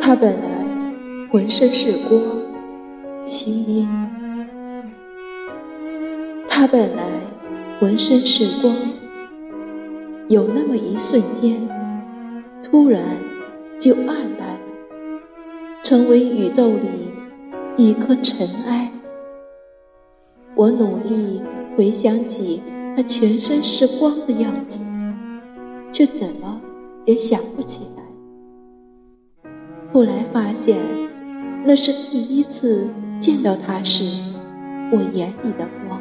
他本来浑身是光，其阴。他本来浑身是光，有那么一瞬间，突然就暗淡了，成为宇宙里一颗尘埃。我努力回想起他全身是光的样子，却怎么也想不起来。后来发现，那是第一次见到他时，我眼里的光。